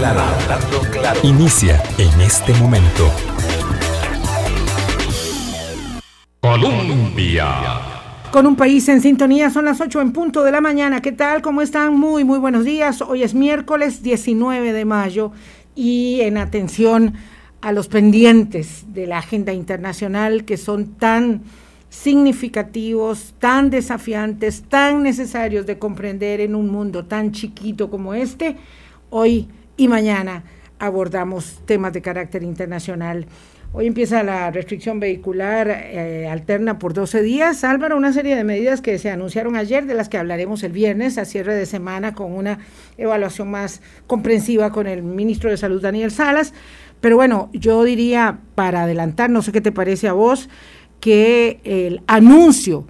claro, hablando claro. Inicia en este momento. Colombia. Con un país en sintonía, son las 8 en punto de la mañana. ¿Qué tal? ¿Cómo están? Muy, muy buenos días. Hoy es miércoles 19 de mayo y en atención a los pendientes de la agenda internacional que son tan significativos, tan desafiantes, tan necesarios de comprender en un mundo tan chiquito como este, hoy y mañana abordamos temas de carácter internacional. Hoy empieza la restricción vehicular eh, alterna por 12 días. Álvaro, una serie de medidas que se anunciaron ayer, de las que hablaremos el viernes a cierre de semana con una evaluación más comprensiva con el ministro de Salud, Daniel Salas. Pero bueno, yo diría, para adelantar, no sé qué te parece a vos, que el anuncio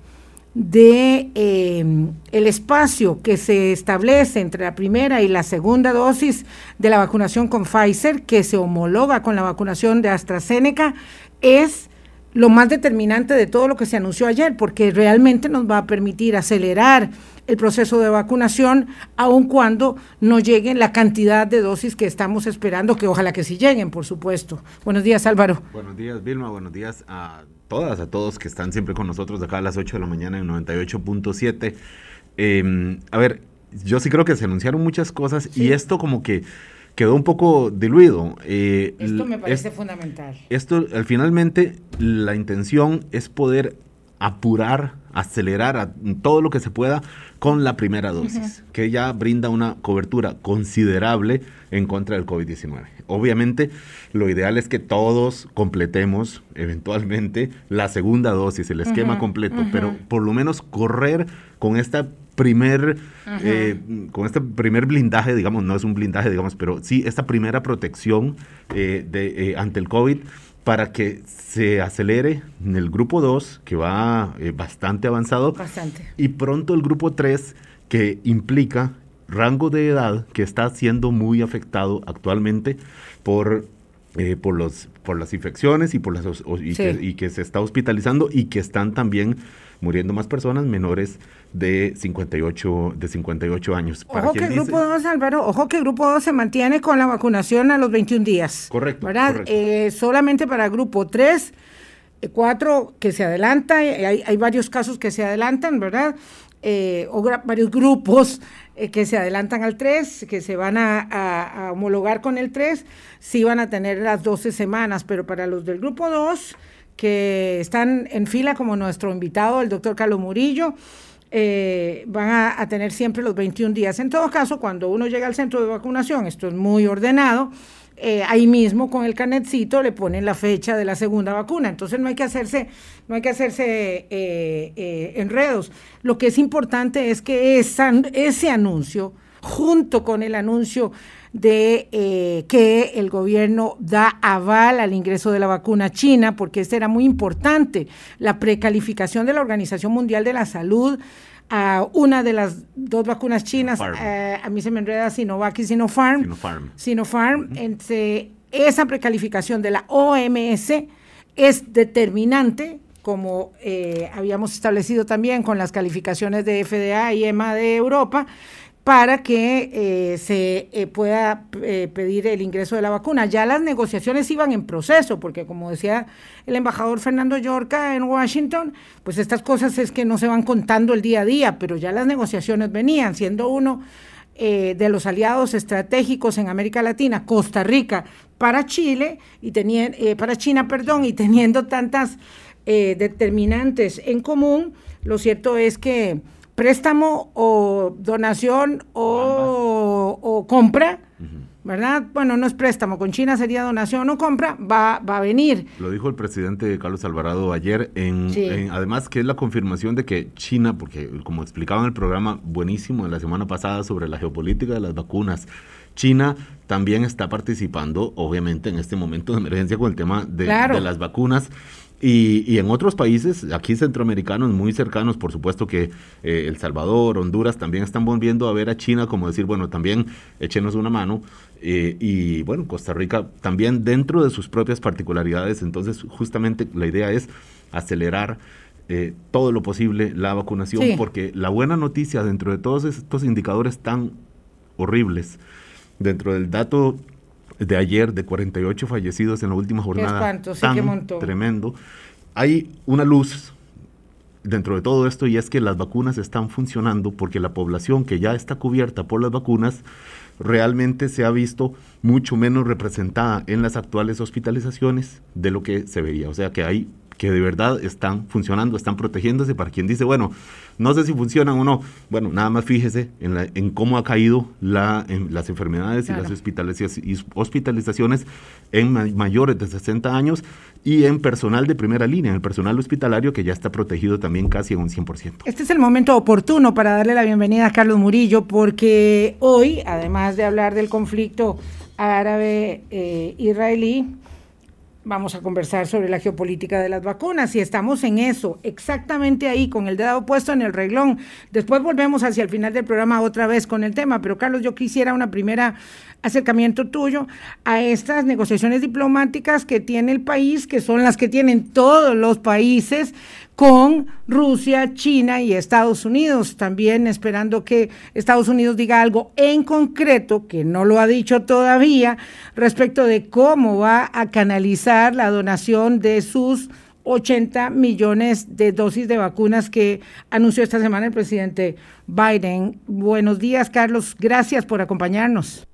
de eh, el espacio que se establece entre la primera y la segunda dosis de la vacunación con Pfizer, que se homologa con la vacunación de AstraZeneca, es lo más determinante de todo lo que se anunció ayer, porque realmente nos va a permitir acelerar el proceso de vacunación, aun cuando no lleguen la cantidad de dosis que estamos esperando, que ojalá que sí lleguen, por supuesto. Buenos días, Álvaro. Buenos días, Vilma. Buenos días a todas, a todos que están siempre con nosotros de acá a las 8 de la mañana en 98.7. Em, a ver, yo sí creo que se anunciaron muchas cosas y esto como que quedó un poco diluido. Eh, esto me parece fundamental. Esto, al finalmente, la intención es poder apurar, acelerar todo lo que se pueda con la primera dosis, que ya brinda una cobertura considerable en contra del COVID-19. Obviamente, lo ideal es que todos completemos eventualmente la segunda dosis, el esquema completo, pero por lo menos correr con esta primer, eh, con este primer blindaje, digamos, no es un blindaje, digamos, pero sí esta primera protección eh, de, eh, ante el COVID para que se acelere en el grupo 2, que va bastante avanzado, bastante. y pronto el grupo 3, que implica rango de edad que está siendo muy afectado actualmente por por, los, por las infecciones y, por las, y, que, se está hospitalizando y que están también muriendo más personas menores de 58, de 58 años. Ojo que el grupo 2, Álvaro, ojo que el grupo 2 se mantiene con la vacunación a los 21 días. Correcto. ¿Verdad? Eh, solamente para grupo 3, 4 eh, que se adelanta, eh, hay, hay varios casos que se adelantan, ¿verdad? o varios grupos que se adelantan al 3, que se van a, a, homologar con el 3, sí van a tener las 12 semanas, pero para los del grupo 2 que están en fila como nuestro invitado, el doctor Carlos Murillo. Eh, van a, tener siempre los 21 días. En todo caso, cuando uno llega al centro de vacunación, esto es muy ordenado, eh, ahí mismo con el canetcito le ponen la fecha de la segunda vacuna. Entonces no hay que hacerse, no hay que hacerse eh, enredos. Lo que es importante es que ese anuncio, junto con el anuncio de eh, que el gobierno da aval al ingreso de la vacuna china, porque este era muy importante, la precalificación de la Organización Mundial de la Salud a una de las dos vacunas chinas, eh, a mí se me enreda Sinovac y Sinopharm, Sinopharm, Sinopharm entre esa precalificación de la OMS es determinante como eh, habíamos establecido también con las calificaciones de FDA y EMA de Europa, para que eh, se eh, pueda eh, pedir el ingreso de la vacuna. Ya las negociaciones iban en proceso, porque como decía el embajador Fernando Yorca en Washington, pues estas cosas es que no se van contando el día a día, pero ya las negociaciones venían, siendo uno de los aliados estratégicos en América Latina, Costa Rica, para Chile y teniendo, para China, perdón, y teniendo tantas determinantes en común, lo cierto es que préstamo o donación o, compra, ¿verdad? Bueno, no es préstamo, con China sería donación o compra, va, va a venir. Lo dijo el presidente Carlos Alvarado ayer, en, además que es la confirmación de que China, porque como explicaba en el programa buenísimo de la semana pasada sobre la geopolítica de las vacunas, China también está participando, obviamente, en este momento de emergencia con el tema de, de las vacunas. Y, en otros países, aquí centroamericanos muy cercanos, por supuesto que eh, El Salvador, Honduras, también están volviendo a ver a China como decir, bueno, también échenos una mano. Eh, y bueno, Costa Rica también dentro de sus propias particularidades. Entonces, justamente la idea es acelerar eh, todo lo posible la vacunación, porque la buena noticia dentro de todos estos indicadores tan horribles dentro del dato de ayer de 48 fallecidos en la última jornada, tan tremendo, hay una luz dentro de todo esto y es que las vacunas están funcionando porque la población que ya está cubierta por las vacunas realmente se ha visto mucho menos representada en las actuales hospitalizaciones de lo que se veía. O sea que hay que de verdad están funcionando, están protegiéndose. Para quien dice, bueno, no sé si funcionan o no, bueno, nada más fíjese en, en cómo ha caído la, en las enfermedades y las hospitalizaciones en mayores de 60 años y en personal de primera línea, en el personal hospitalario que ya está protegido también casi en un 100%. Este es el momento oportuno para darle la bienvenida a Carlos Murillo porque hoy, además de hablar del conflicto árabe-israelí, eh, vamos a conversar sobre la geopolítica de las vacunas y estamos en eso, exactamente ahí, con el dedo puesto en el reglón. Después volvemos hacia el final del programa otra vez con el tema, pero Carlos, yo quisiera una primera acercamiento tuyo a estas negociaciones diplomáticas que tiene el país, que son las que tienen todos los países con Rusia, China y Estados Unidos. También esperando que Estados Unidos diga algo en concreto, que no lo ha dicho todavía, respecto de cómo va a canalizar la donación de sus 80 millones de dosis de vacunas que anunció esta semana el presidente Biden. Buenos días, Carlos. Gracias por acompañarnos.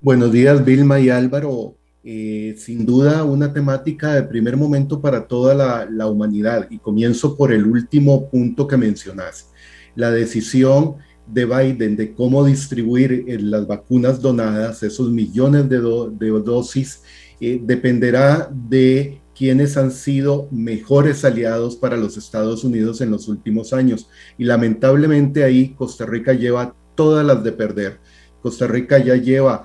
Buenos días, Vilma y Álvaro. Eh, sin duda una temática de primer momento para toda la, humanidad. Y comienzo por el último punto que mencionas, la decisión de Biden de cómo distribuir eh, las vacunas donadas, esos millones de, dosis, eh, dependerá de quienes han sido mejores aliados para los Estados Unidos en los últimos años. Y lamentablemente ahí Costa Rica lleva todas las de perder. Costa Rica ya lleva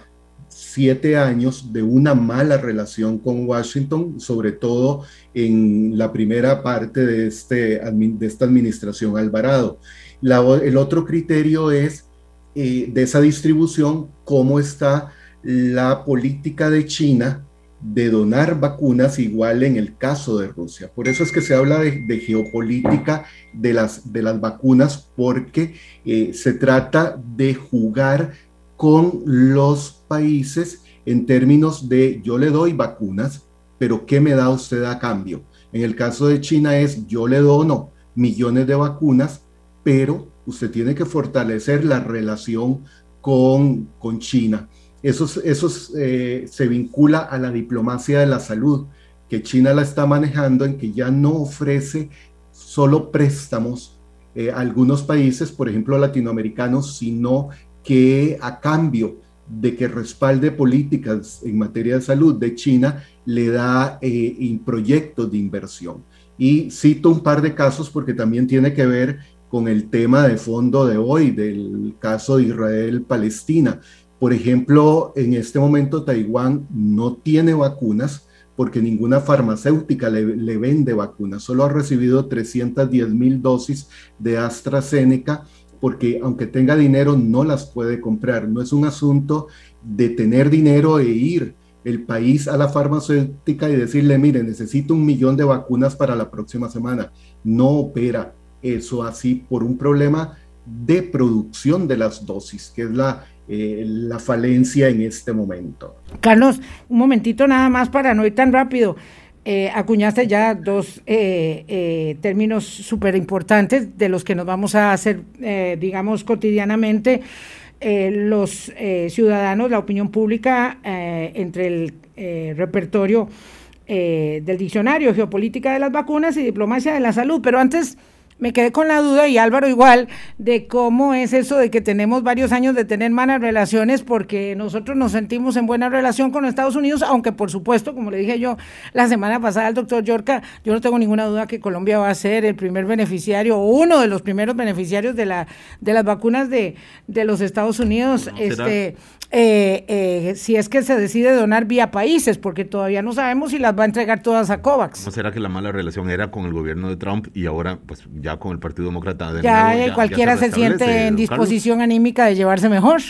siete años de una mala relación con Washington, sobre todo en la primera parte de, este, de esta administración Alvarado. el otro criterio es eh, de esa distribución, cómo está la política de China de donar vacunas igual en el caso de Rusia. Por eso es que se habla de, geopolítica de las, de las vacunas, porque eh, se trata de jugar con los países en términos de yo le doy vacunas, pero ¿qué me da usted a cambio? En el caso de China es yo le dono millones de vacunas, pero usted tiene que fortalecer la relación con, con China. Eso, eso eh, se vincula a la diplomacia de la salud, que China la está manejando en que ya no ofrece solo préstamos eh, a algunos países, por ejemplo latinoamericanos, sino que a cambio de que respalde políticas en materia de salud de China, le da eh, proyectos de inversión. Y cito un par de casos porque también tiene que ver con el tema de fondo de hoy, del caso de Israel-Palestina. Por ejemplo, en este momento Taiwán no tiene vacunas porque ninguna farmacéutica le, le vende vacunas, solo ha recibido 310 mil dosis de AstraZeneca porque aunque tenga dinero no las puede comprar. No es un asunto de tener dinero e ir el país a la farmacéutica y decirle, mire, necesito un millón de vacunas para la próxima semana. No opera eso así por un problema de producción de las dosis, que es la, eh, la falencia en este momento. Carlos, un momentito nada más para no ir tan rápido. Eh, acuñaste ya dos eh, eh, términos súper importantes de los que nos vamos a hacer, digamos, cotidianamente los ciudadanos, la opinión pública, entre el repertorio del diccionario, geopolítica de las vacunas y diplomacia de la salud. Pero antes me quedé con la duda, y Álvaro igual, de cómo es eso de que tenemos varios años de tener malas relaciones porque nosotros nos sentimos en buena relación con Estados Unidos, aunque por supuesto, como le dije yo la semana pasada al doctor Yorca, yo no tengo ninguna duda que Colombia va a ser el primer beneficiario o uno de los primeros beneficiarios de, la, de las vacunas de, de los Estados Unidos. este eh, eh, si es que se decide donar vía países, porque todavía no sabemos si las va a entregar todas a COVAX. ¿No será que la mala relación era con el gobierno de Trump y ahora pues ya con el Partido Demócrata? De ya, cualquiera se, siente en disposición anímica de llevarse mejor.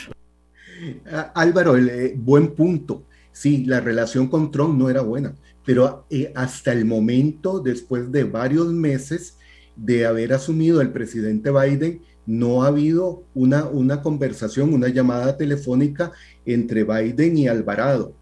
Álvaro, eh, buen punto. Sí, la relación con Trump no era buena, pero hasta el momento, después de varios meses de haber asumido el presidente Biden, no ha habido una, una conversación, una llamada telefónica entre Biden y Alvarado,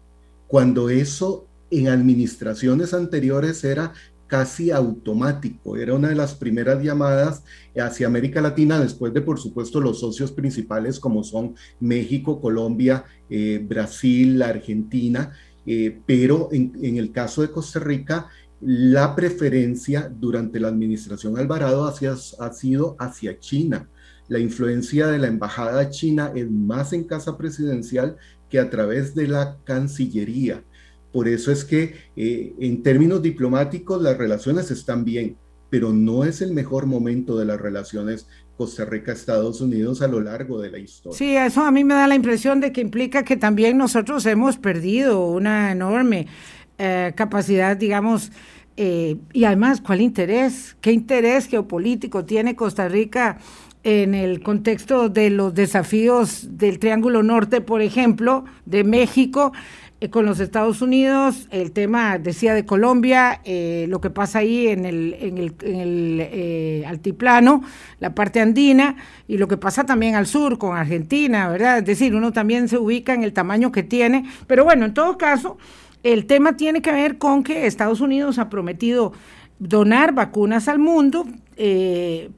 cuando eso en administraciones anteriores era casi automático. Era una de las primeras llamadas hacia América Latina, después de, por supuesto, los socios principales como son México, Colombia, eh, Brasil, Argentina, eh, pero en, en, el caso de Costa Rica, la preferencia durante la administración Alvarado hacia, ha sido hacia China. La influencia de la embajada china es más en casa presidencial que a través de la Cancillería. Por eso es que eh, en términos diplomáticos las relaciones están bien, pero no es el mejor momento de las relaciones Costa Rica-Estados Unidos a lo largo de la historia. Sí, eso a mí me da la impresión de que implica que también nosotros hemos perdido una enorme eh, capacidad, digamos, eh, y además, ¿cuál interés? ¿Qué interés geopolítico tiene Costa Rica en el contexto de los desafíos del Triángulo Norte, por ejemplo, de México? Eh, con los Estados Unidos, el tema, decía, de Colombia, lo que pasa ahí en el, en el, altiplano, la parte andina, y lo que pasa también al sur con Argentina, ¿verdad? Es decir, uno también se ubica en el tamaño que tiene, pero bueno, en todo caso, el tema tiene que ver con que Estados Unidos ha prometido donar vacunas al mundo,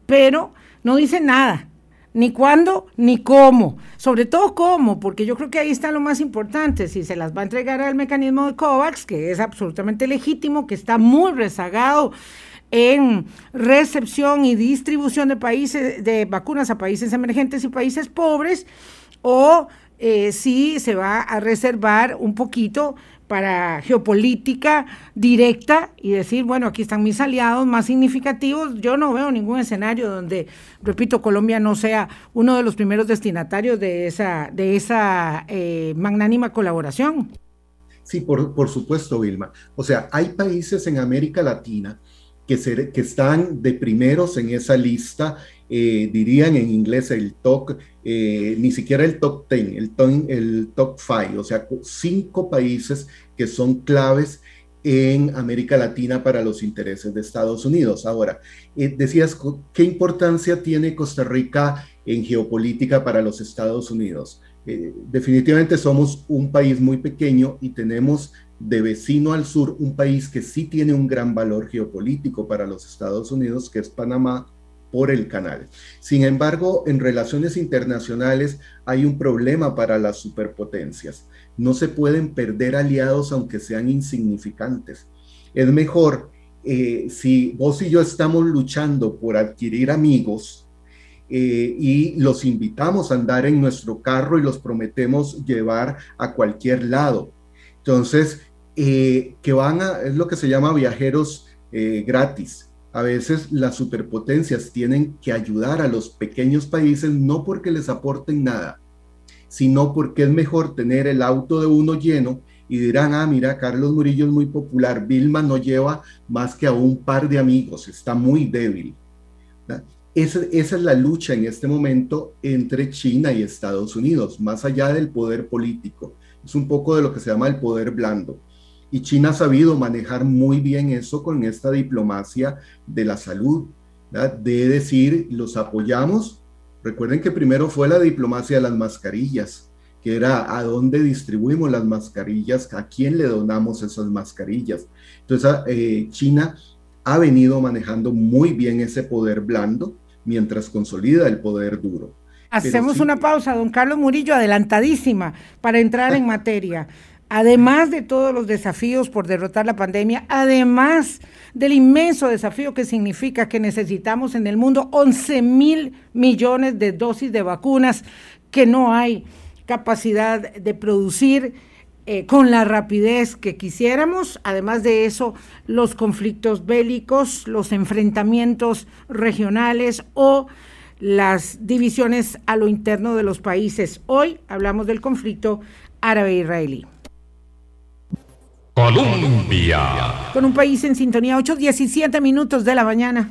pero no dice nada ni cuándo, ni cómo. Sobre todo cómo, porque yo creo que ahí está lo más importante. Si se las va a entregar al mecanismo de COVAX, que es absolutamente legítimo, que está muy rezagado en recepción y distribución de países de vacunas a países emergentes y países pobres, o eh, si se va a reservar un poquito para geopolítica directa y decir, bueno, aquí están mis aliados más significativos. Yo no veo ningún escenario donde, repito, Colombia no sea uno de los primeros destinatarios de esa, de esa eh, magnánima colaboración. Sí, por, por supuesto, Vilma. O sea, hay países en América Latina que, que están de primeros en esa lista, eh, dirían en inglés el top, eh, ni siquiera el top 10, el, el top 5, o sea, cinco países que son claves en América Latina para los intereses de Estados Unidos. Ahora, eh, decías, ¿qué importancia tiene Costa Rica en geopolítica para los Estados Unidos? definitivamente somos un país muy pequeño y tenemos de vecino al sur un país que sí tiene un gran valor geopolítico para los Estados Unidos, que es Panamá, por el canal. Sin embargo, en relaciones internacionales hay un problema para las superpotencias. No se pueden perder aliados aunque sean insignificantes. Es mejor eh, si vos y yo estamos luchando por adquirir amigos eh, y los invitamos a andar en nuestro carro y los prometemos llevar a cualquier lado entonces, eh, que van a, es lo que se llama viajeros eh, gratis. A veces las superpotencias tienen que ayudar a los pequeños países no porque les aporten nada, sino porque es mejor tener el auto de uno lleno y dirán, ah, mira, Carlos Murillo es muy popular, Vilma no lleva más que a un par de amigos, está muy débil. Esa, esa, es la lucha en este momento entre China y Estados Unidos, más allá del poder político es un poco de lo que se llama el poder blando. Y China ha sabido manejar muy bien eso con esta diplomacia de la salud, de decir, los apoyamos. Recuerden que primero fue la diplomacia de las mascarillas, que era a dónde distribuimos las mascarillas, a quién le donamos esas mascarillas. Entonces, eh, China ha venido manejando muy bien ese poder blando mientras consolida el poder duro. Hacemos una pausa, don Carlos Murillo, adelantadísima para entrar en materia. Además de todos los desafíos por derrotar la pandemia, además del inmenso desafío que significa que necesitamos en el mundo 11 mil millones de dosis de vacunas que no hay capacidad de producir eh, con la rapidez que quisiéramos. Además de eso, los conflictos bélicos, los enfrentamientos regionales o las divisiones a lo interno de los países. Hoy hablamos del conflicto árabe-israelí. Colombia. Con un país en sintonía, 8.17 minutos de la mañana.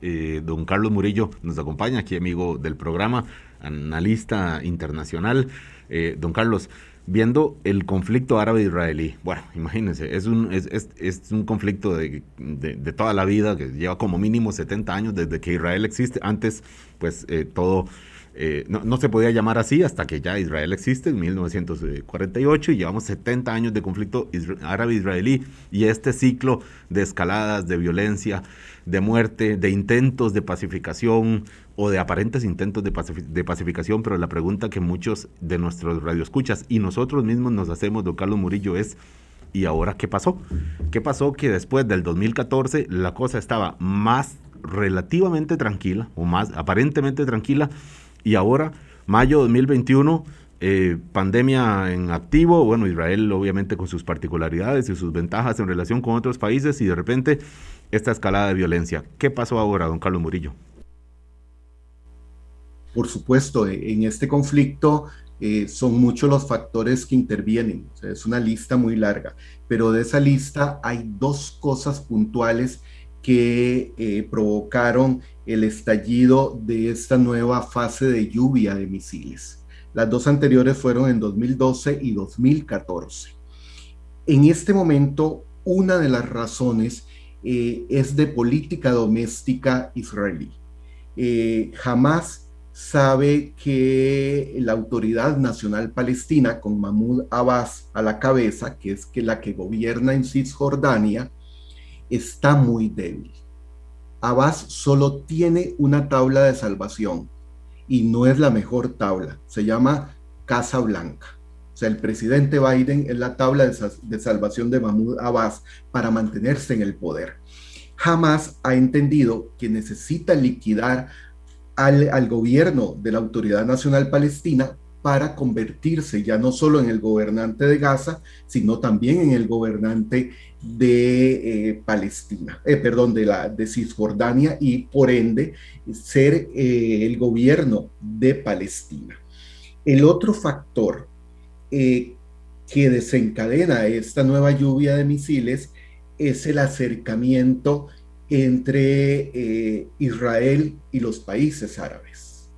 Eh, don Carlos Murillo nos acompaña, aquí amigo del programa, analista internacional. Eh, don Carlos, viendo el conflicto árabe-israelí. Bueno, imagínense, es un, es, es, un conflicto de, de, toda la vida que lleva como mínimo 70 años desde que Israel existe. Antes, pues eh, todo eh, no, se podía llamar así hasta que ya Israel existe en 1948 y llevamos 70 años de conflicto árabe-israelí y este ciclo de escaladas, de violencia, de muerte, de intentos de pacificación o de aparentes intentos de, pacificación, pero la pregunta que muchos de nuestros radioescuchas y nosotros mismos nos hacemos, don Carlos Murillo, es ¿y ahora qué pasó? ¿Qué pasó que después del 2014 la cosa estaba más relativamente tranquila o más aparentemente tranquila y ahora, mayo 2021, eh, pandemia en activo, bueno, Israel obviamente con sus particularidades y sus ventajas en relación con otros países y de repente esta escalada de violencia. ¿Qué pasó ahora, don Carlos Murillo? Por supuesto, eh, en este conflicto eh, son muchos los factores que intervienen, es una lista muy larga, pero de esa lista hay dos cosas puntuales que provocaron el estallido de esta nueva fase de lluvia de misiles. Las dos anteriores fueron en 2012 y 2014. En este momento, una de las razones eh, es de política doméstica israelí. Eh, jamás sabe que la Autoridad Nacional Palestina, con Mahmoud Abbas a la cabeza, que es que la que gobierna en Cisjordania, está muy débil. Abbas solo tiene una tabla de salvación y no es la mejor tabla. Se llama Casa Blanca. O sea, el presidente Biden es la tabla de, salvación de Mahmoud Abbas para mantenerse en el poder. Jamás ha entendido que necesita liquidar al, al gobierno de la Autoridad Nacional Palestina para convertirse ya no solo en el gobernante de Gaza, sino también en el gobernante de eh, Palestina, eh, perdón, de, la, de Cisjordania y por ende ser eh, el gobierno de Palestina. El otro factor que desencadena esta nueva lluvia de misiles es el acercamiento entre Israel y los países árabes.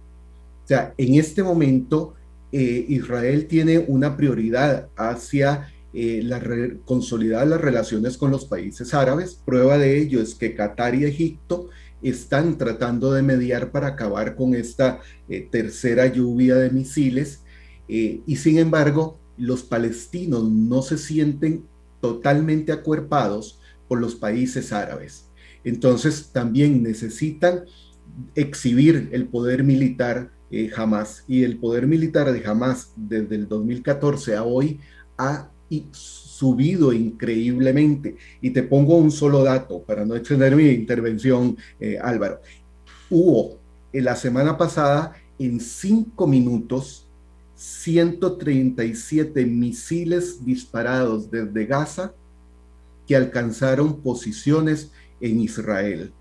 O sea, en este momento Israel tiene una prioridad hacia eh, la consolidar las relaciones con los países árabes. Prueba de ello es que Qatar y Egipto están tratando de mediar para acabar con esta eh, tercera lluvia de misiles eh, y sin embargo los palestinos no se sienten totalmente acuerpados por los países árabes. Entonces también necesitan exhibir el poder militar Hamas y el poder militar de Hamas desde el 2014 a hoy ha y subido increíblemente. Y te pongo un solo dato para no extender mi intervención, eh, Álvaro. Hubo en la semana pasada, en cinco minutos, 137 misiles disparados desde Gaza que alcanzaron posiciones en Israel.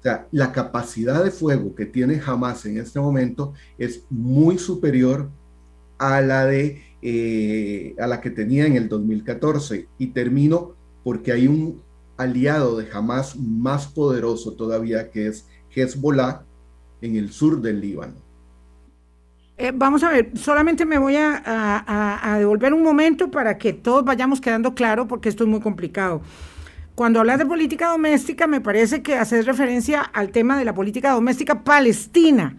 O sea, la capacidad de fuego que tiene Hamas en este momento es muy superior a la de eh, a la que tenía en el 2014. Y termino porque hay un aliado de Hamas más poderoso todavía que es Hezbollah en el sur del Líbano. Eh, vamos a ver, solamente me voy a, devolver un momento para que todos vayamos quedando claro porque esto es muy complicado. Cuando hablas de política doméstica, me parece que haces referencia al tema de la política doméstica palestina,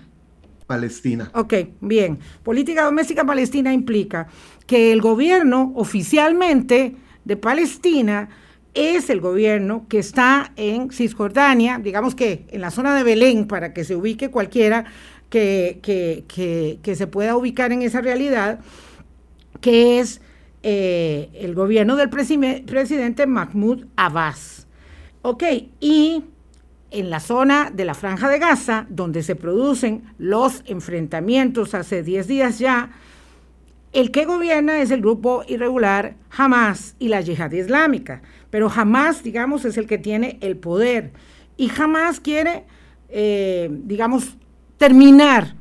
Palestina. Ok, bien. Política doméstica palestina implica que el gobierno oficialmente de Palestina es el gobierno que está en Cisjordania, digamos que en la zona de Belén, para que se ubique cualquiera que, que, se pueda ubicar en esa realidad, que es eh, el gobierno del presidente Mahmoud Abbas. Ok, y en la zona de la franja de Gaza, donde se producen los enfrentamientos hace 10 días ya, el que gobierna es el grupo irregular Hamas y la yihad islámica, pero Hamas, digamos, es el que tiene el poder. Y Hamas quiere, eh, digamos, terminar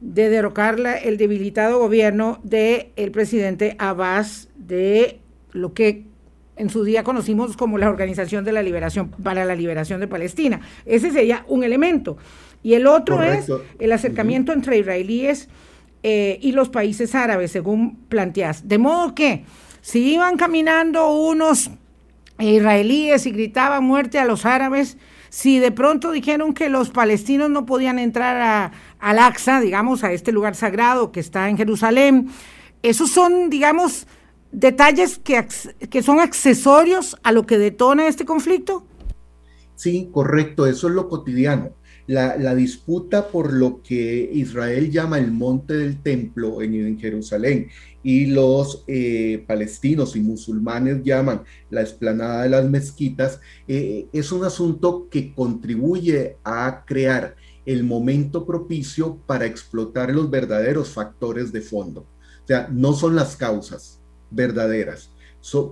de derrocar el debilitado gobierno del el presidente Abbas de lo que en su día conocimos como la Organización de la Liberación para la Liberación de Palestina. Ese sería un elemento. Y el otro es el acercamiento entre israelíes eh, y los países árabes, según planteas. De modo que si iban caminando unos israelíes y gritaban muerte a los árabes, si de pronto dijeron que los palestinos no podían entrar a, al Aqsa, digamos, a este lugar sagrado que está en Jerusalén, esos son, digamos, detalles que, son accesorios a lo que detona este conflicto. Sí, correcto, eso es lo cotidiano. La, disputa por lo que Israel llama el monte del templo en, Jerusalén y los eh, palestinos y musulmanes llaman la esplanada de las mezquitas, eh, es un asunto que contribuye a crear el momento propicio para explotar los verdaderos factores de fondo. O sea, no son las causas verdaderas,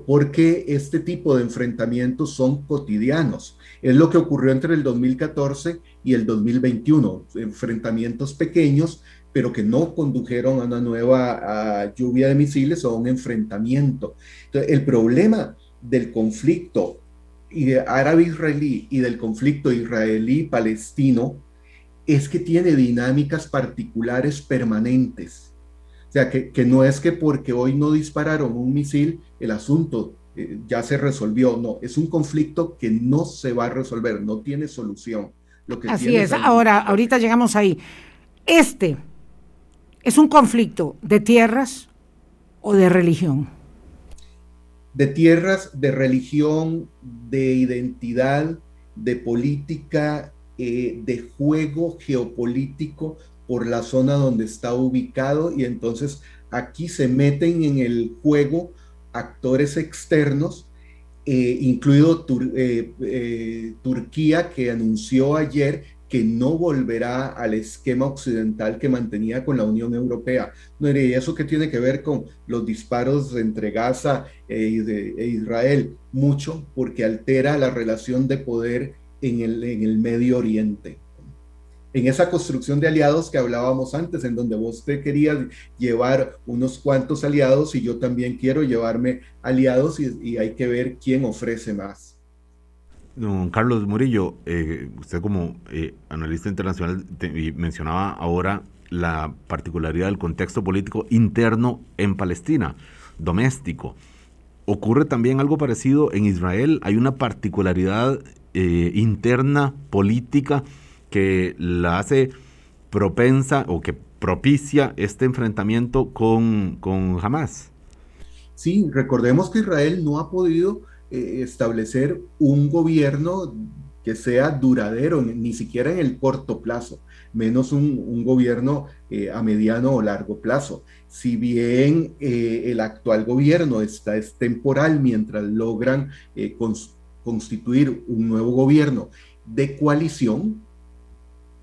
porque este tipo de enfrentamientos son cotidianos. Es lo que ocurrió entre el 2014 y el 2021, enfrentamientos pequeños, pero que no condujeron a una nueva lluvia de misiles o a un enfrentamiento. El problema del conflicto árabe-israelí y del conflicto israelí-palestino es que tiene dinámicas particulares permanentes sea, que, no es que porque hoy no dispararon un misil, el asunto eh, ya se resolvió. No, es un conflicto que no se va a resolver, no tiene solución. Lo que Así es, ahora, ahorita llegamos ahí. Este es un conflicto de tierras o de religión. De tierras, de religión, de identidad, de política, eh, de juego geopolítico por la zona donde está ubicado y entonces aquí se meten en el juego actores externos, eh, incluido eh, eh, Turquía que anunció ayer que no volverá al esquema occidental que mantenía con la Unión Europea. No, y eso que tiene que ver con los disparos entre Gaza e, Israel, mucho porque altera la relación de poder en el Medio Oriente en esa construcción de aliados que hablábamos antes, en donde vos te querías llevar unos cuantos aliados y yo también quiero llevarme aliados y, hay que ver quién ofrece más. Don Carlos Murillo, eh, usted como eh, analista internacional mencionaba ahora la particularidad del contexto político interno en Palestina, doméstico. ¿Ocurre también algo parecido en Israel? ¿Hay una particularidad eh, interna política? Que la hace propensa o que propicia este enfrentamiento con, con Hamas. Sí, recordemos que Israel no ha podido eh, establecer un gobierno que sea duradero, ni siquiera en el corto plazo, menos un, gobierno eh, a mediano o largo plazo. Si bien eh, el actual gobierno está, es temporal mientras logran constituir un nuevo gobierno de coalición,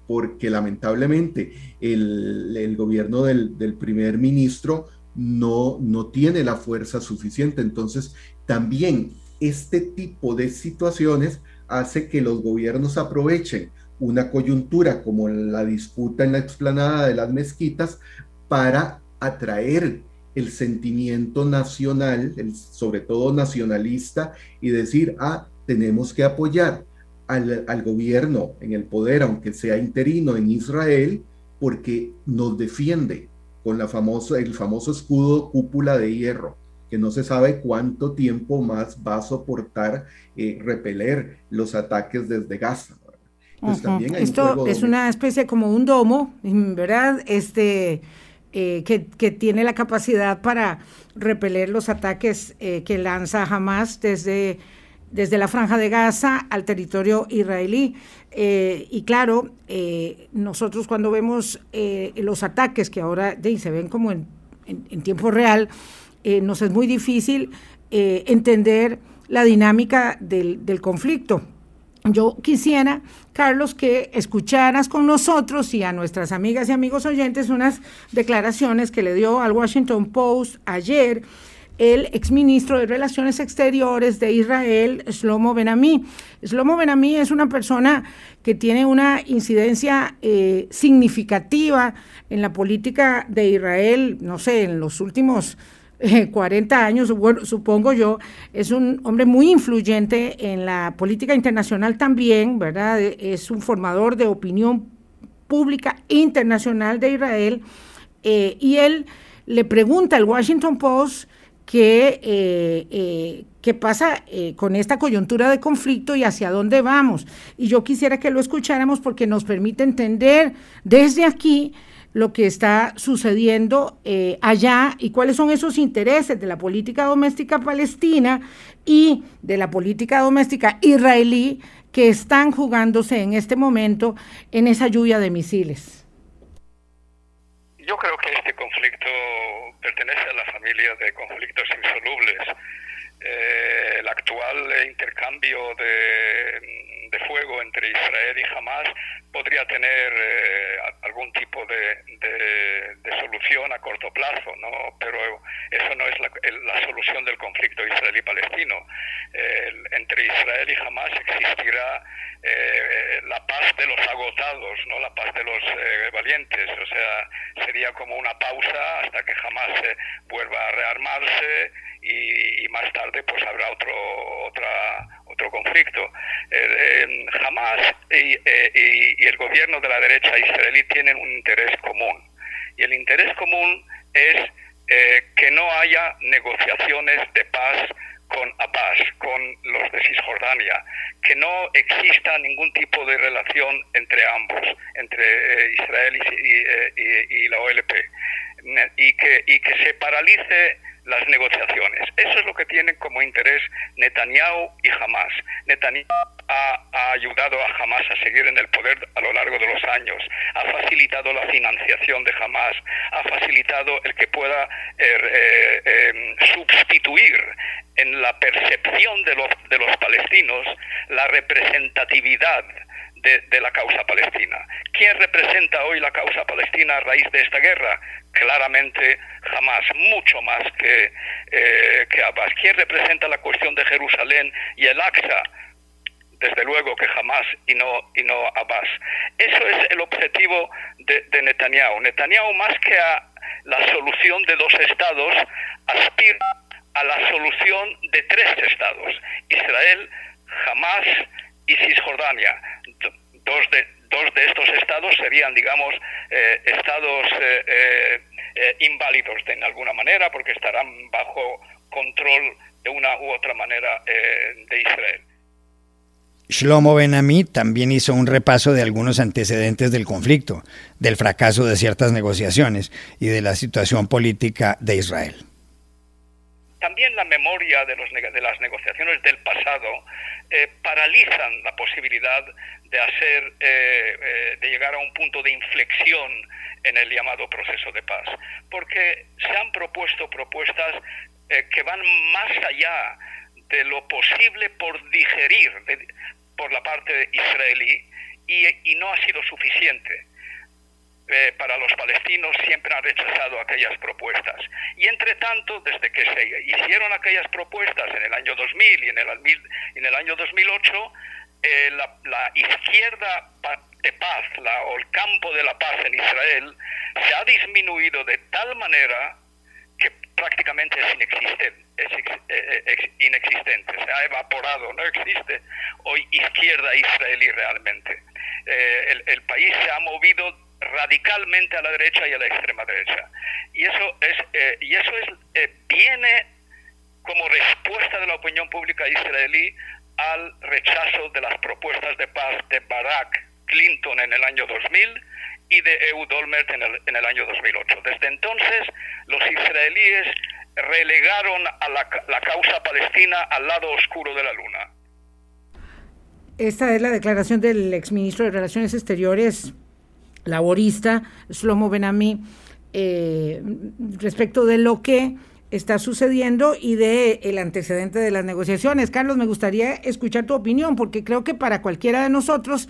porque lamentablemente el, gobierno del, primer ministro no, no tiene la fuerza suficiente. Entonces, también este tipo de situaciones hace que los gobiernos aprovechen una coyuntura como la disputa en la explanada de las mezquitas para atraer el sentimiento nacional, el, sobre todo nacionalista, y decir, ah, tenemos que apoyar al, gobierno en el poder, aunque sea interino en Israel, porque nos defiende con la famosa, el famoso escudo cúpula de hierro, que no se sabe cuánto tiempo más va a soportar eh, repeler los ataques desde Gaza. Esto es una especie como un domo, ¿verdad? Este, eh, que, que, tiene la capacidad para repeler los ataques eh, que lanza Hamas desde desde la franja de Gaza al territorio israelí. Eh, y claro, eh, nosotros cuando vemos eh, los ataques que ahora se ven como en, tiempo real, nos es muy difícil entender la dinámica del conflicto. Yo quisiera, Carlos, que escucharas con nosotros y a nuestras amigas y amigos oyentes unas declaraciones que le dio al Washington Post ayer el exministro de Relaciones Exteriores de Israel, Shlomo Benami. Shlomo Benami es una persona que tiene una incidencia eh, significativa en la política de Israel, no sé, en los últimos 40 eh, años, supongo yo, es un hombre muy influyente en la política internacional también, ¿verdad? Es un formador de opinión pública internacional de Israel eh, y él le pregunta al Washington Post que, eh, qué pasa con esta coyuntura de conflicto y hacia dónde vamos. Y yo quisiera que lo escucháramos porque nos permite entender desde aquí lo que está sucediendo eh, allá y cuáles son esos intereses de la política doméstica palestina y de la política doméstica israelí que están jugándose en este momento en esa lluvia de misiles. Yo creo que este conflicto pertenece a la familia de conflictos insolubles. Eh, el actual intercambio de de fuego entre Israel y Hamas podría tener eh, algún tipo de, solución a corto plazo, ¿no? pero eso no es la, solución del conflicto israelí-palestino. entre Israel y Hamas existirá eh, la paz de los agotados, no la paz de los eh, valientes. O sea, sería como una pausa hasta que Hamas vuelva a rearmarse y, más tarde pues habrá otro otra otro conflicto. Hamas eh, y, el gobierno de la derecha israelí tienen un interés común y el interés común es eh, que no haya negociaciones de paz con Abbas, con los de Cisjordania, que no exista ningún tipo de relación entre ambos, entre eh, Israel y, y, la OLP, y que, y que se paralice las negociaciones. Eso es lo que tienen como interés Netanyahu y Hamas. Netanyahu ha, ayudado a Hamas a seguir en el poder a lo largo de los años, ha facilitado la financiación de Hamas, ha facilitado el que pueda eh, eh, em, sustituir en la percepción de los, de los palestinos la representatividad de, la causa palestina. ¿Quién representa hoy la causa palestina a raíz de esta guerra? Claramente jamás, mucho más que, eh, que Abbas. ¿Quién representa la cuestión de Jerusalén y el Aqsa? Desde luego que jamás y no, y no Abbas. Eso es el objetivo de, de Netanyahu. Netanyahu, más que a la solución de dos estados, aspira a la solución de tres estados. Israel, jamás y Cisjordania. Dos de, dos de estos estados serían, digamos, eh, estados eh, eh, inválidos de alguna manera porque estarán bajo control de una u otra manera de Israel. Shlomo Benami también hizo un repaso de algunos antecedentes del conflicto, del fracaso de ciertas negociaciones y de la situación política de Israel. También la memoria de, los, de las negociaciones del pasado eh, paralizan la posibilidad de hacer, eh, eh, de llegar a un punto de inflexión en el llamado proceso de paz, porque se han propuesto propuestas que van más allá de lo posible por digerir por la parte israelí y no ha sido suficiente. Eh, para los palestinos siempre han rechazado aquellas propuestas. Y entre tanto, desde que se hicieron aquellas propuestas en el año 2000 y en el, en el año 2008, eh, la, izquierda de paz la, o el campo de la paz en Israel se ha disminuido de tal manera que prácticamente es inexistente, es inexistente, se ha evaporado, no existe hoy izquierda israelí realmente. Eh, el, el país se ha movido radicalmente a la derecha y a la extrema derecha. Y eso es, eh, y eso es eh, viene como respuesta de la opinión pública israelí al rechazo de las propuestas de paz de Barack Clinton en el año 2000 y de Eud Olmert en el, en el año 2008. Desde entonces, los israelíes relegaron a la, la causa palestina al lado oscuro de la luna. Esta es la declaración del exministro de Relaciones Exteriores laborista, Slomo Benami, eh, respecto de lo que está sucediendo y de el antecedente de las negociaciones. Carlos, me gustaría escuchar tu opinión, porque creo que para cualquiera de nosotros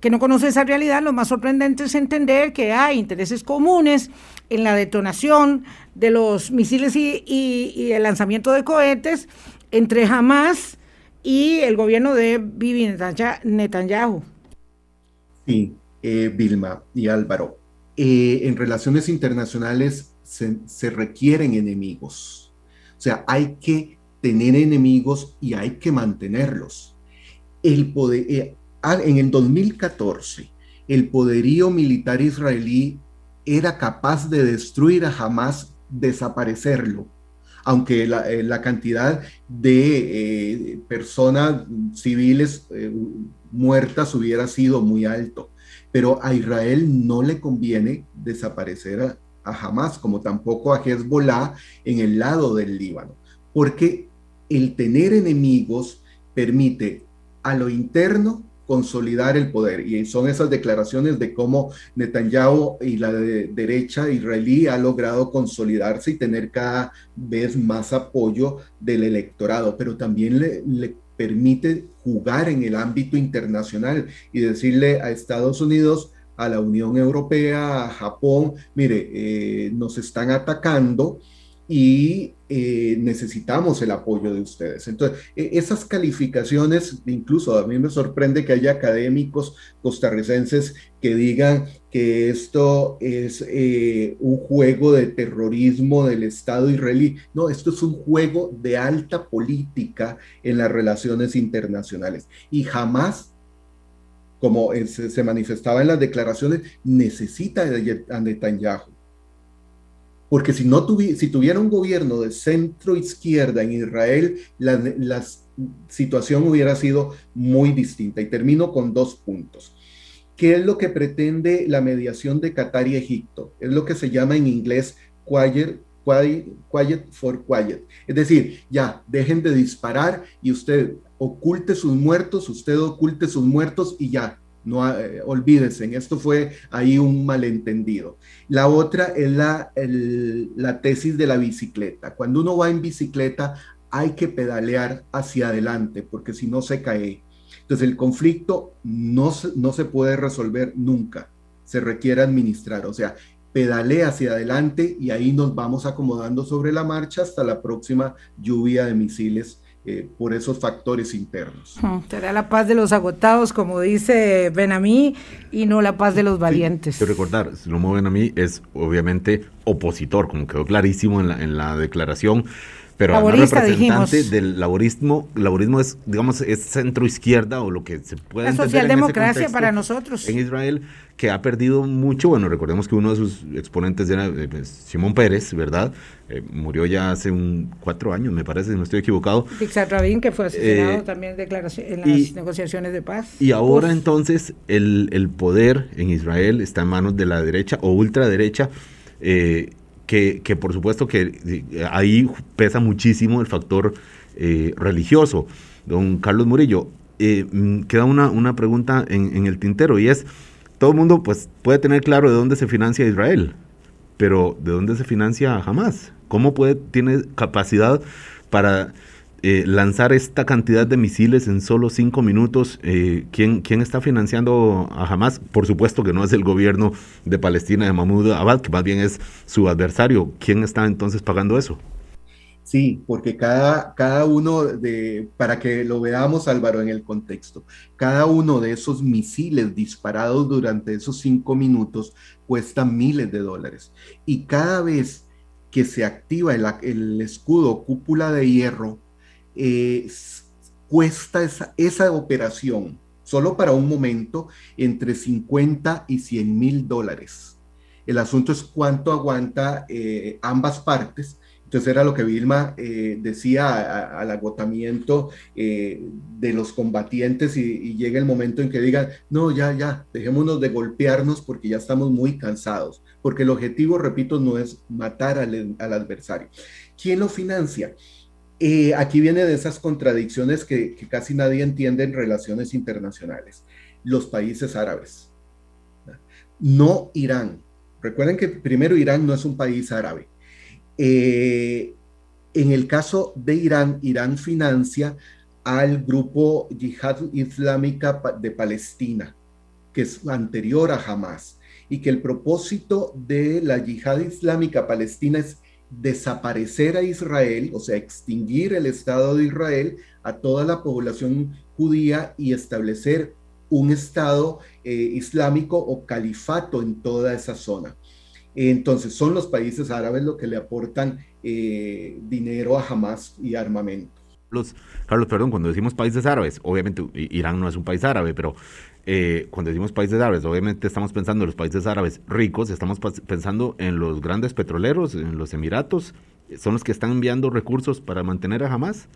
que no conoce esa realidad, lo más sorprendente es entender que hay intereses comunes en la detonación de los misiles y, y el lanzamiento de cohetes entre Hamas y el gobierno de Bibi Netanyahu. Sí, eh, Vilma y Álvaro. Eh, en relaciones internacionales se, requieren enemigos. O sea, hay que tener enemigos y hay que mantenerlos. El poder, eh, en el 2014, el poderío militar israelí era capaz de destruir a Hamas, desaparecerlo aunque la, cantidad de personas civiles muertas hubiera sido muy alto. Pero a Israel no le conviene desaparecer a, a Hamas, como tampoco a Hezbollah en el lado del Líbano, porque el tener enemigos permite a lo interno consolidar el poder. Y son esas declaraciones de cómo Netanyahu y la derecha israelí ha logrado consolidarse y tener cada vez más apoyo del electorado, pero también le, permite jugar en el ámbito internacional y decirle a Estados Unidos, a la Unión Europea, a Japón, mire, eh, nos están atacando y eh, necesitamos el apoyo de ustedes. Entonces, e, esas calificaciones, incluso a mí me sorprende que haya académicos costarricenses que digan que esto es eh, un juego de terrorismo del Estado israelí. No, esto es un juego de alta política en las relaciones internacionales y jamás como se, manifestaba en las declaraciones, necesita a Netanyahu porque si, no si tuviera un gobierno de centro izquierda en Israel, la, situación hubiera sido muy distinta. Y termino con dos puntos. ¿Qué es lo que pretende la mediación de Qatar y Egipto? Es lo que se llama en inglés quiet, for quiet. Es decir, ya, dejen de disparar y usted oculte sus muertos, usted oculte sus muertos y ya, no eh, olvídense, esto fue ahí un malentendido. La otra es la, la tesis de la bicicleta. Cuando uno va en bicicleta hay que pedalear hacia adelante porque si no se cae. Entonces el conflicto no, no se puede resolver nunca, se requiere administrar, o sea, pedalea hacia adelante y ahí nos vamos acomodando sobre la marcha hasta la próxima lluvia de misiles eh, por esos factores internos. Será la paz de los agotados, como dice Benamí, y no la paz de los valientes. Sí, recordar, Slomo Benamí es obviamente opositor, como quedó clarísimo en la, en la declaración pero Laborista, representante del laborismo, laborismo es, digamos, es centro izquierda o lo que se puede La socialdemocracia para nosotros. En Israel, que ha perdido mucho, bueno, recordemos que uno de sus exponentes era eh, pues, Simón Pérez, ¿verdad? Eh, murió ya hace un cuatro años, me parece, si no estoy equivocado. Dixar Rabin, que fue asesinado eh, también en las negociaciones de paz. Y ahora entonces el, el, poder en Israel está en manos de la derecha o ultraderecha. Eh, que, por supuesto que eh, ahí pesa muchísimo el factor eh, religioso. Don Carlos Murillo, eh, mm, queda una, una pregunta en, el tintero y es, todo el mundo pues, puede tener claro de dónde se financia Israel, pero ¿de dónde se financia jamás? ¿Cómo puede, tiene capacidad para eh, lanzar esta cantidad de misiles en solo cinco minutos, eh, ¿quién, ¿quién, está financiando a Hamas? Por supuesto que no es el gobierno de Palestina de Mahmoud Abbas, que más bien es su adversario. ¿Quién está entonces pagando eso? Sí, porque cada, cada uno de, para que lo veamos Álvaro en el contexto, cada uno de esos misiles disparados durante esos cinco minutos cuesta miles de dólares. Y cada vez que se activa el, el escudo cúpula de hierro, eh, cuesta esa, operación solo para un momento entre 50 y 100 mil dólares. El asunto es cuánto aguanta eh, ambas partes. Entonces era lo que Vilma eh, decía al agotamiento de los combatientes y, llega el momento en que digan, no, ya, ya, dejémonos de golpearnos porque ya estamos muy cansados, porque el objetivo, repito, no es matar al, al adversario. ¿Quién lo financia? Aquí viene de esas contradicciones que, casi nadie entiende en relaciones internacionales. Los países árabes, no Irán. Recuerden que primero Irán no es un país árabe. Eh, en el caso de Irán, Irán financia al grupo Yihad Islámica de Palestina, que es anterior a Hamas, y que el propósito de la Yihad Islámica Palestina es desaparecer a Israel, o sea, extinguir el Estado de Israel a toda la población judía y establecer un Estado eh, islámico o califato en toda esa zona. Entonces, son los países árabes los que le aportan eh, dinero a Hamas y armamento. Los, Carlos, perdón, cuando decimos países árabes, obviamente Irán no es un país árabe, pero eh, cuando decimos países árabes, obviamente estamos pensando en los países árabes ricos, estamos pensando en los grandes petroleros, en los Emiratos, son los que están enviando recursos para mantener a Hamas.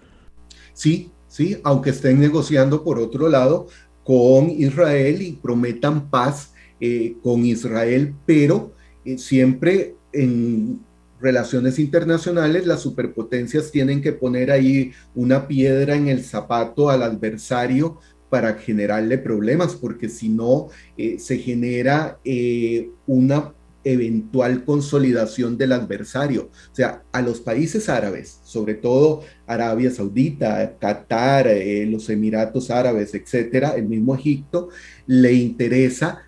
Sí, sí, aunque estén negociando por otro lado con Israel y prometan paz eh, con Israel, pero eh, siempre en relaciones internacionales las superpotencias tienen que poner ahí una piedra en el zapato al adversario para generarle problemas, porque si no, eh, se genera eh, una eventual consolidación del adversario. O sea, a los países árabes, sobre todo Arabia Saudita, Qatar, eh, los Emiratos Árabes, etcétera, el mismo Egipto, le interesa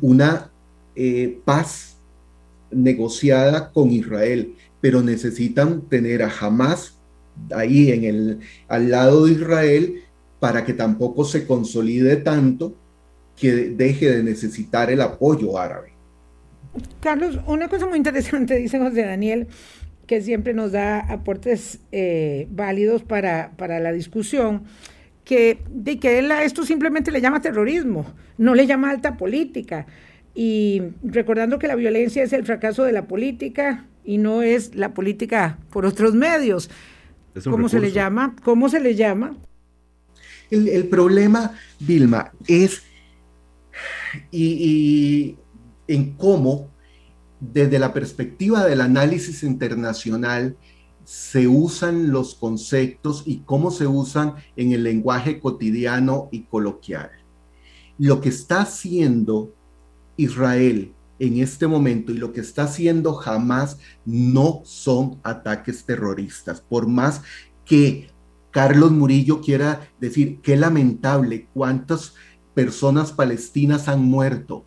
una paz negociada con Israel, pero necesitan tener a Hamas ahí en el, al lado de Israel para que tampoco se consolide tanto que deje de necesitar el apoyo árabe. Carlos, una cosa muy interesante, dice José Daniel, que siempre nos da aportes eh, válidos para, para, la discusión, que, de que él a esto simplemente le llama terrorismo, no le llama alta política. Y recordando que la violencia es el fracaso de la política y no es la política por otros medios. ¿Cómo se le llama? ¿Cómo se le llama? El, problema, Vilma, es y, en cómo, desde la perspectiva del análisis internacional, se usan los conceptos y cómo se usan en el lenguaje cotidiano y coloquial. Lo que está haciendo Israel en este momento y lo que está haciendo jamás no son ataques terroristas, por más que Carlos Murillo quiera decir, qué lamentable, cuántas personas palestinas han muerto.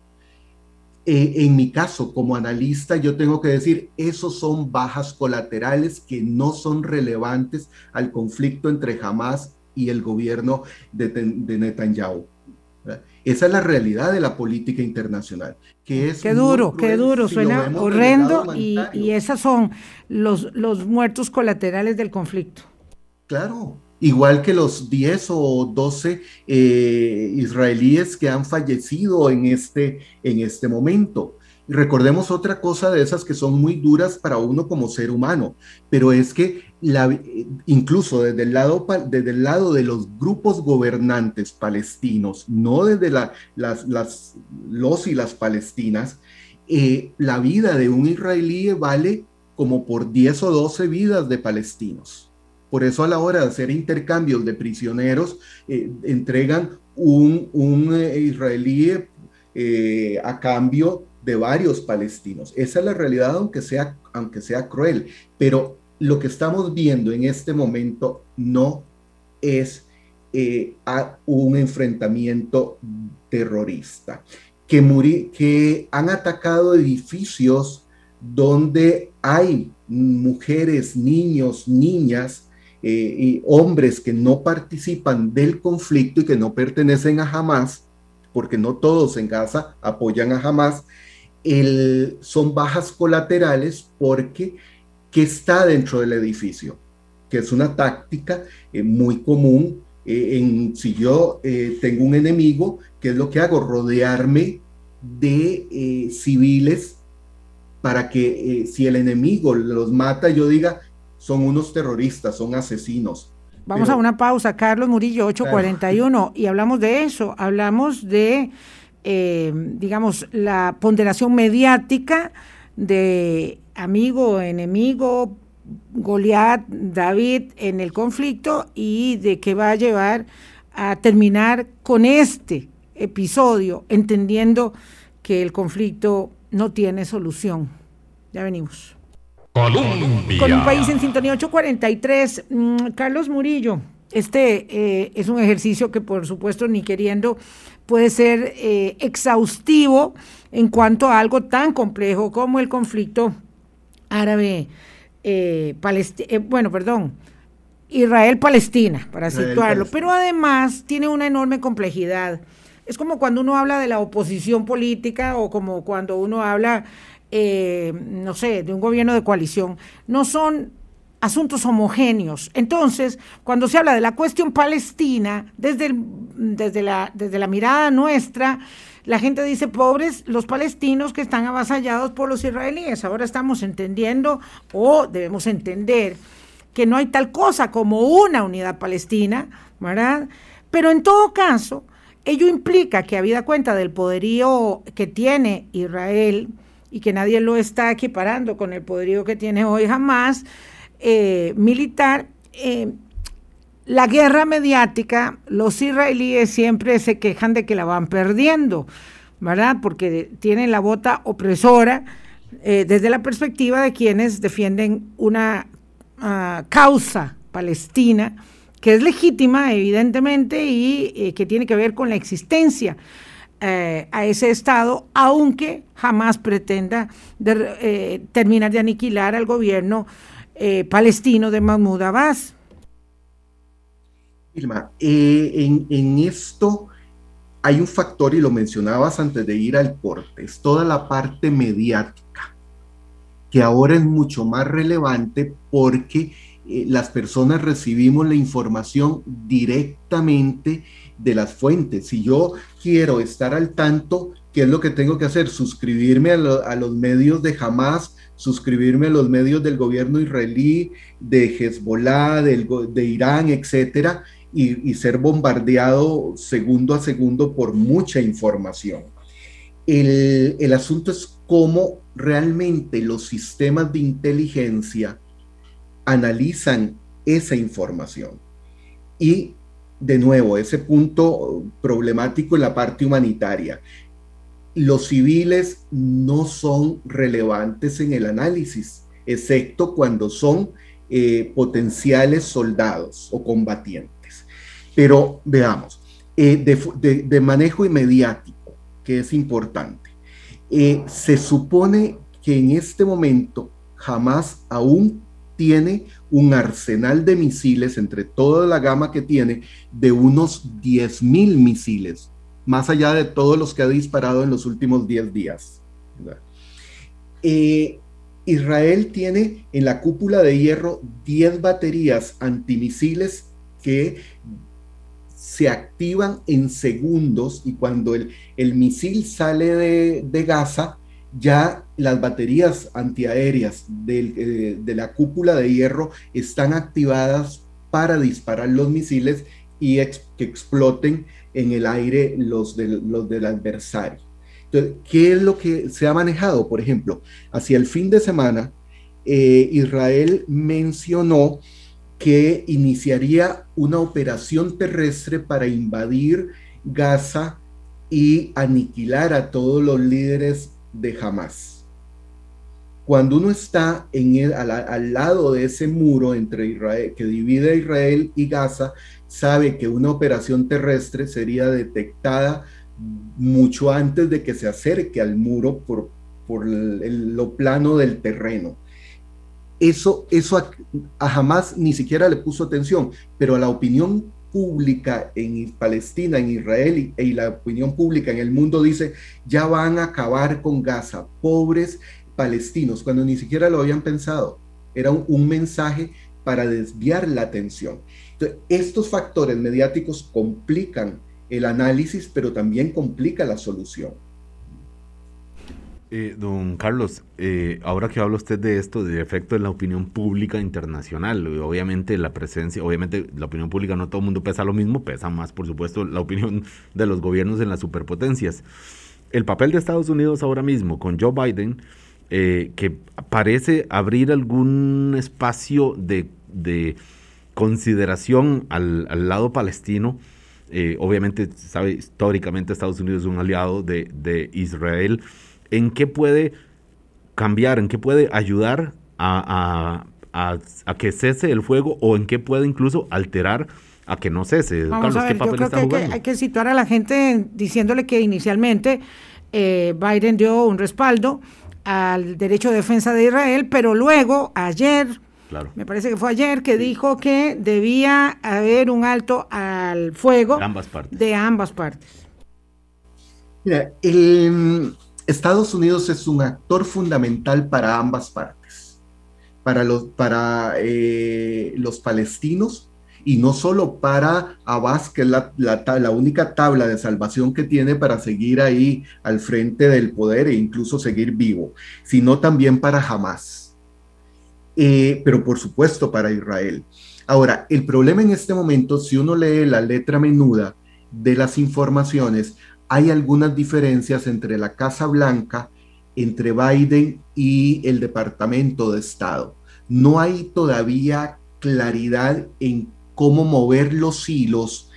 Eh, en mi caso, como analista, yo tengo que decir, esos son bajas colaterales que no son relevantes al conflicto entre Hamas y el gobierno de, Netanyahu. Esa es la realidad de la política internacional. Que es qué duro, qué duro, suena horrendo y, y esos son los, los muertos colaterales del conflicto. Claro, igual que los 10 o 12 eh, israelíes que han fallecido en este, en este momento. recordemos otra cosa de esas que son muy duras para uno como ser humano, pero es que incluso desde el, lado, desde el lado de los grupos gobernantes palestinos, no desde la, las, las, los y las palestinas, eh, la vida de un israelí vale como por 10 o 12 vidas de palestinos. Por eso a la hora de hacer intercambios de prisioneros, eh, entregan un, eh, israelí eh, a cambio de varios palestinos. Esa es la realidad, aunque sea, aunque sea cruel. Pero lo que estamos viendo en este momento no es un enfrentamiento terrorista. Que, que han atacado edificios donde hay mujeres, niños, niñas eh, y hombres que no participan del conflicto y que no pertenecen a Hamas, porque no todos en Gaza apoyan a Hamas, son bajas colaterales porque ¿qué está dentro del edificio? Que es una táctica eh, muy común eh, en si yo tengo un enemigo, ¿qué es lo que hago? Rodearme de civiles para que si el enemigo los mata, yo diga, son unos terroristas, son asesinos. Vamos a una pausa, Carlos Murillo, 841, y hablamos de eso, hablamos de, eh, digamos, la ponderación mediática de amigo, enemigo, Goliat, David en el conflicto y de qué va a llevar a terminar con este episodio, entendiendo que el conflicto no tiene solución. Ya venimos. Con un país en sintonía 843. Mm, Carlos Murillo, este eh, es un ejercicio que por supuesto ni queriendo puede ser eh, exhaustivo en cuanto a algo tan complejo como el conflicto árabe eh, bueno, perdón, Israel-Palestina, para situarlo, pero además tiene una enorme complejidad. Es como cuando uno habla de la oposición política o como cuando uno habla eh, no sé, de un gobierno de coalición, no son asuntos homogéneos. Entonces, cuando se habla de la cuestión palestina, desde, desde, la, desde la mirada nuestra, la gente dice, pobres los palestinos que están avasallados por los israelíes. Ahora estamos entendiendo o debemos entender que no hay tal cosa como una unidad palestina, ¿verdad? Pero en todo caso, ello implica que habida cuenta del poderío que tiene Israel y que nadie lo está equiparando con el poderío que tiene hoy jamás, eh, militar, eh, la guerra mediática, los israelíes siempre se quejan de que la van perdiendo, ¿verdad? Porque tienen la bota opresora eh, desde la perspectiva de quienes defienden una ah, causa palestina que es legítima, evidentemente, y que tiene que ver con la existencia a ese Estado, aunque jamás pretenda terminar de aniquilar al gobierno eh, palestino de Mahmoud Abbas. Irma, eh, en, esto hay un factor, y lo mencionabas antes de ir al corte, es toda la parte mediática, que ahora es mucho más relevante porque eh, las personas recibimos la información directamente de las fuentes. Si yo quiero estar al tanto, ¿qué es lo que tengo que hacer? Suscribirme a, los medios de Hamas suscribirme a los medios del gobierno israelí, de Hezbollah, del, de Irán, etcétera, y, ser bombardeado segundo a segundo por mucha información. El, el asunto es cómo realmente los sistemas de inteligencia analizan esa información. Y de nuevo, ese punto problemático en la parte humanitaria los civiles no son relevantes en el análisis, excepto cuando son eh, potenciales soldados o combatientes. Pero veamos, eh, de, manejo inmediático, que es importante. Eh, se supone que en este momento jamás aún tiene un arsenal de misiles entre toda la gama que tiene de unos 10.000 misiles más allá de todos los que ha disparado en los últimos 10 días. Eh, Israel tiene en la cúpula de hierro 10 baterías antimisiles que se activan en segundos y cuando el, el misil sale de, Gaza, ya las baterías antiaéreas eh, de la cúpula de hierro están activadas para disparar los misiles y que exploten en el aire los, los del adversario. ¿qué es lo que se ha manejado? Por ejemplo, hacia el fin de semana, eh, Israel mencionó que iniciaría una operación terrestre para invadir Gaza y aniquilar a todos los líderes de Hamas. Cuando uno está en al, al, lado de ese muro entre Israel, que divide a Israel y Gaza, sabe que una operación terrestre sería detectada mucho antes de que se acerque al muro por, por lo plano del terreno. Eso, eso a, jamás ni siquiera le puso atención, pero a la opinión pública en Palestina, en Israel y, y, la opinión pública en el mundo dice, ya van a acabar con Gaza, pobres palestinos, cuando ni siquiera lo habían pensado. Era un, un mensaje para desviar la atención estos factores mediáticos complican el análisis, pero también complica la solución. Eh, don Carlos, eh, ahora que habla usted de esto, de efecto en la opinión pública internacional, obviamente la presencia, obviamente la opinión pública no todo el mundo pesa lo mismo, pesa más por supuesto la opinión de los gobiernos en las superpotencias. El papel de Estados Unidos ahora mismo con Joe Biden, eh, que parece abrir algún espacio de consideración al, lado palestino, eh, obviamente, sabe, históricamente Estados Unidos es un aliado de, Israel, ¿en qué puede cambiar, en qué puede ayudar a, que cese el fuego o en qué puede incluso alterar a que no cese? Carlos, ¿qué papel está que Hay, que, situar a la gente diciéndole que inicialmente eh, Biden dio un respaldo al derecho de defensa de Israel, pero luego, ayer, me parece que fue ayer que dijo que debía haber un alto al fuego de ambas partes. Mira, Estados Unidos es un actor fundamental para ambas partes. para los, para, eh, los palestinos y no solo para Abbas, que es la, la, única tabla de salvación que tiene para seguir ahí al frente del poder e incluso seguir vivo, sino también para Hamas, eh, pero por supuesto para Israel. Ahora, el problema en este momento, si uno lee la letra menuda de las informaciones, hay algunas diferencias entre la Casa Blanca, entre Biden y el Departamento de Estado. No hay todavía claridad en cómo mover los hilos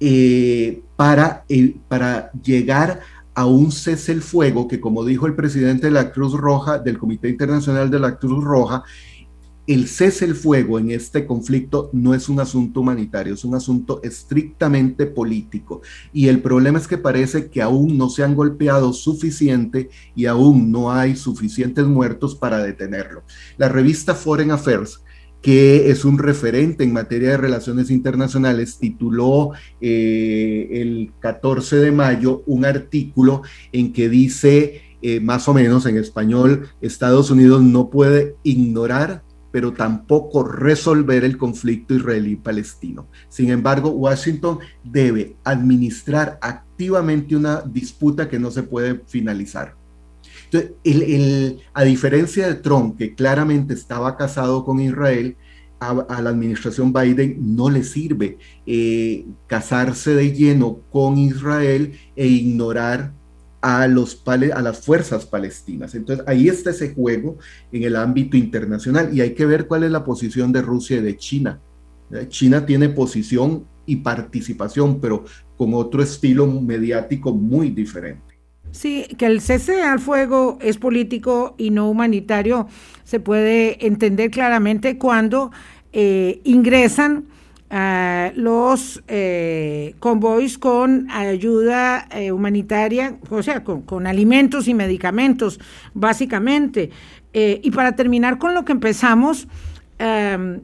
eh, para, para llegar a un cese el fuego que, como dijo el presidente de la Cruz Roja, del Comité Internacional de la Cruz Roja, el cese el fuego en este conflicto no es un asunto humanitario, es un asunto estrictamente político. Y el problema es que parece que aún no se han golpeado suficiente y aún no hay suficientes muertos para detenerlo. La revista Foreign Affairs que es un referente en materia de relaciones internacionales, tituló eh, el 14 de mayo un artículo en que dice, eh, más o menos en español, Estados Unidos no puede ignorar pero tampoco resolver el conflicto israelí-palestino. Sin embargo, Washington debe administrar activamente una disputa que no se puede finalizar. A diferencia de Trump, que claramente estaba casado con Israel, a, la administración Biden no le sirve eh, casarse de lleno con Israel e ignorar a, los, a las fuerzas palestinas. Entonces ahí está ese juego en el ámbito internacional y hay que ver cuál es la posición de Rusia y de China. China tiene posición y participación, pero con otro estilo mediático muy diferente. Sí, que el cese al fuego es político y no humanitario se puede entender claramente cuando eh, ingresan los eh, convoys con ayuda eh, humanitaria, o sea, con, con, alimentos y medicamentos, básicamente. Eh, y para terminar con lo que empezamos, um,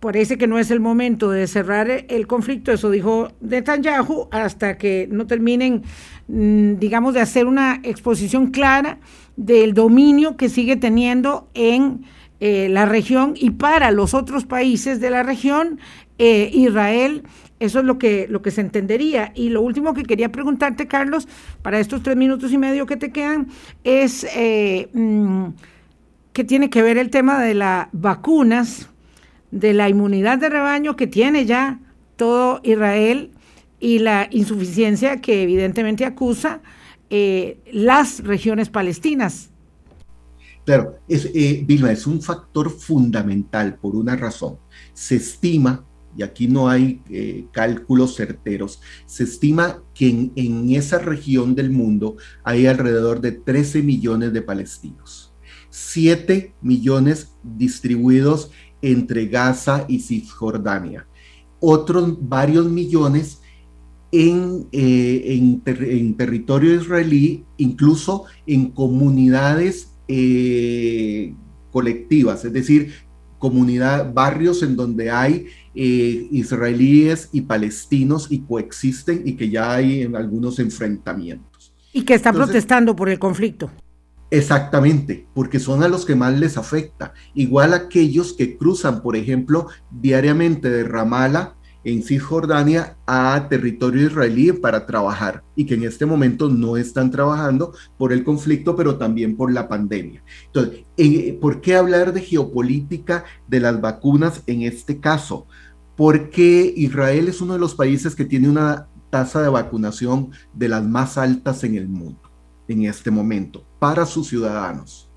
parece que no es el momento de cerrar el conflicto, eso dijo Netanyahu, hasta que no terminen, mm, digamos, de hacer una exposición clara del dominio que sigue teniendo en eh, la región y para los otros países de la región, eh, Israel. Eso es lo que, lo que se entendería. Y lo último que quería preguntarte, Carlos, para estos tres minutos y medio que te quedan, es eh, mm, qué tiene que ver el tema de las vacunas de la inmunidad de rebaño que tiene ya todo Israel y la insuficiencia que evidentemente acusa eh, las regiones palestinas. Claro, es, eh, Vilma, es un factor fundamental por una razón. Se estima, y aquí no hay eh, cálculos certeros, se estima que en, esa región del mundo hay alrededor de 13 millones de palestinos. 7 millones distribuidos entre Gaza y Cisjordania. Otros varios millones en, eh, en, territorio israelí, incluso en comunidades eh, colectivas, es decir, comunidad, barrios en donde hay eh, israelíes y palestinos y coexisten y que ya hay en algunos enfrentamientos. Y que están protestando por el conflicto. Exactamente, porque son a los que más les afecta. Igual aquellos que cruzan, por ejemplo, diariamente de Ramala en Cisjordania a territorio israelí para trabajar y que en este momento no están trabajando por el conflicto, pero también por la pandemia. Entonces, eh, ¿por qué hablar de geopolítica de las vacunas en este caso? Porque Israel es uno de los países que tiene una tasa de vacunación de las más altas en el mundo en este momento para sus ciudadanos.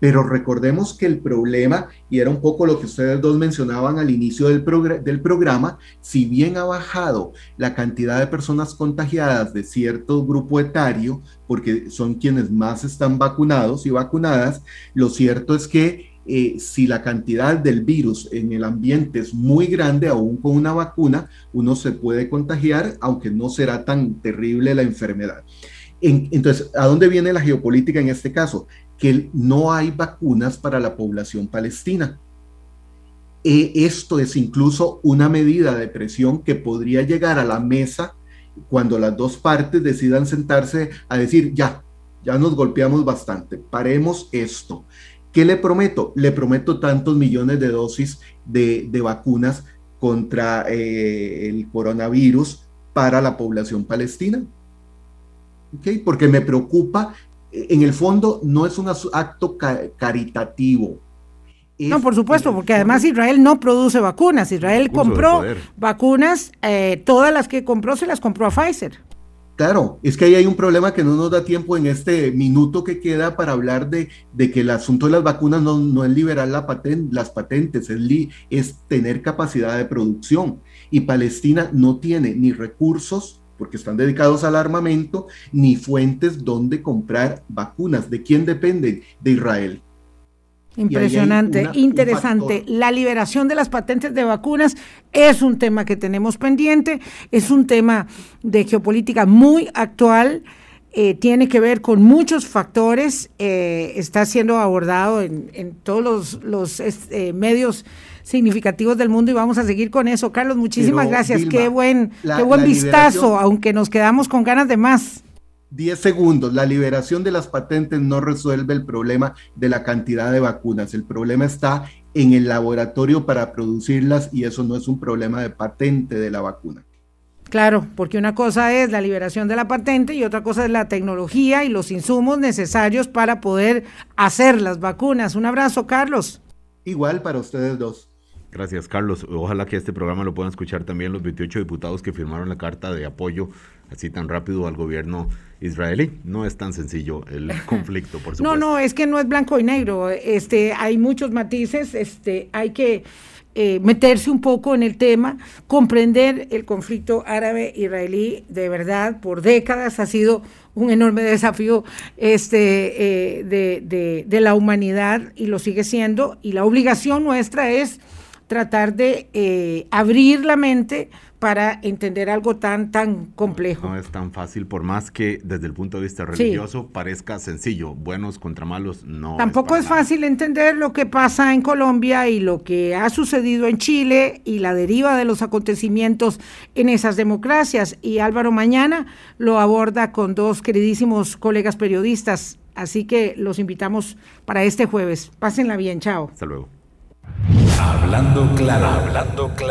Pero recordemos que el problema, y era un poco lo que ustedes dos mencionaban al inicio del, del, programa, si bien ha bajado la cantidad de personas contagiadas de cierto grupo etario, porque son quienes más están vacunados y vacunadas, lo cierto es que eh, si la cantidad del virus en el ambiente es muy grande, aún con una vacuna, uno se puede contagiar, aunque no será tan terrible la enfermedad entonces, ¿a dónde viene la geopolítica en este caso? Que no hay vacunas para la población palestina. E esto es incluso una medida de presión que podría llegar a la mesa cuando las dos partes decidan sentarse a decir, ya, ya nos golpeamos bastante, paremos esto. ¿Qué le prometo? Le prometo tantos millones de dosis de, vacunas contra eh, el coronavirus para la población palestina. ¿Okay? Porque me preocupa, en el fondo no es un acto caritativo, no, por supuesto, porque además Israel no produce vacunas. Israel compró vacunas, eh, todas las que compró se las compró a Pfizer. Claro, es que ahí hay un problema que no nos da tiempo en este minuto que queda para hablar de, que el asunto de las vacunas no, es liberar la las patentes, es, es tener capacidad de producción. Y Palestina no tiene ni recursos, porque están dedicados al armamento, ni fuentes donde comprar vacunas. ¿De quién dependen? De Israel. Impresionante, interesante. La liberación de las patentes de vacunas es un tema que tenemos pendiente, es un tema de geopolítica muy actual. Eh, tiene que ver con muchos factores, eh, está siendo abordado en, todos los, eh, medios significativos del mundo y vamos a seguir con eso. Carlos, muchísimas gracias. qué buen, qué buen vistazo, aunque nos quedamos con ganas de más. 10 segundos. La liberación de las patentes no resuelve el problema de la cantidad de vacunas. El problema está en el laboratorio para producirlas y eso no es un problema de patente de la vacuna. Claro, porque una cosa es la liberación de la patente y otra cosa es la tecnología y los insumos necesarios para poder hacer las vacunas. Un abrazo, Carlos. Igual para ustedes dos. Gracias, Carlos. Ojalá que este programa lo puedan escuchar también los 28 diputados que firmaron la carta de apoyo así tan rápido al gobierno israelí. No es tan sencillo el conflicto, por supuesto. No, no, es que no es blanco y negro. Este, hay muchos matices. Este, hay que eh, meterse un poco en el tema, comprender el conflicto árabe-israelí. De verdad, por décadas ha sido un enorme desafío este, eh, de, de, de la humanidad y lo sigue siendo. Y la obligación nuestra es tratar de eh, abrir la mente para entender algo tan, tan complejo. No, es tan fácil, por más que desde el punto de vista religioso parezca sencillo, buenos contra malos, no. Tampoco es, fácil entender lo que pasa en Colombia y lo que ha sucedido en Chile y la deriva de los acontecimientos en esas democracias. Y Álvaro mañana lo aborda con dos queridísimos colegas periodistas, así que los invitamos para este jueves. Pásenla bien, chao. Hasta luego. Hablando claro, hablando claro.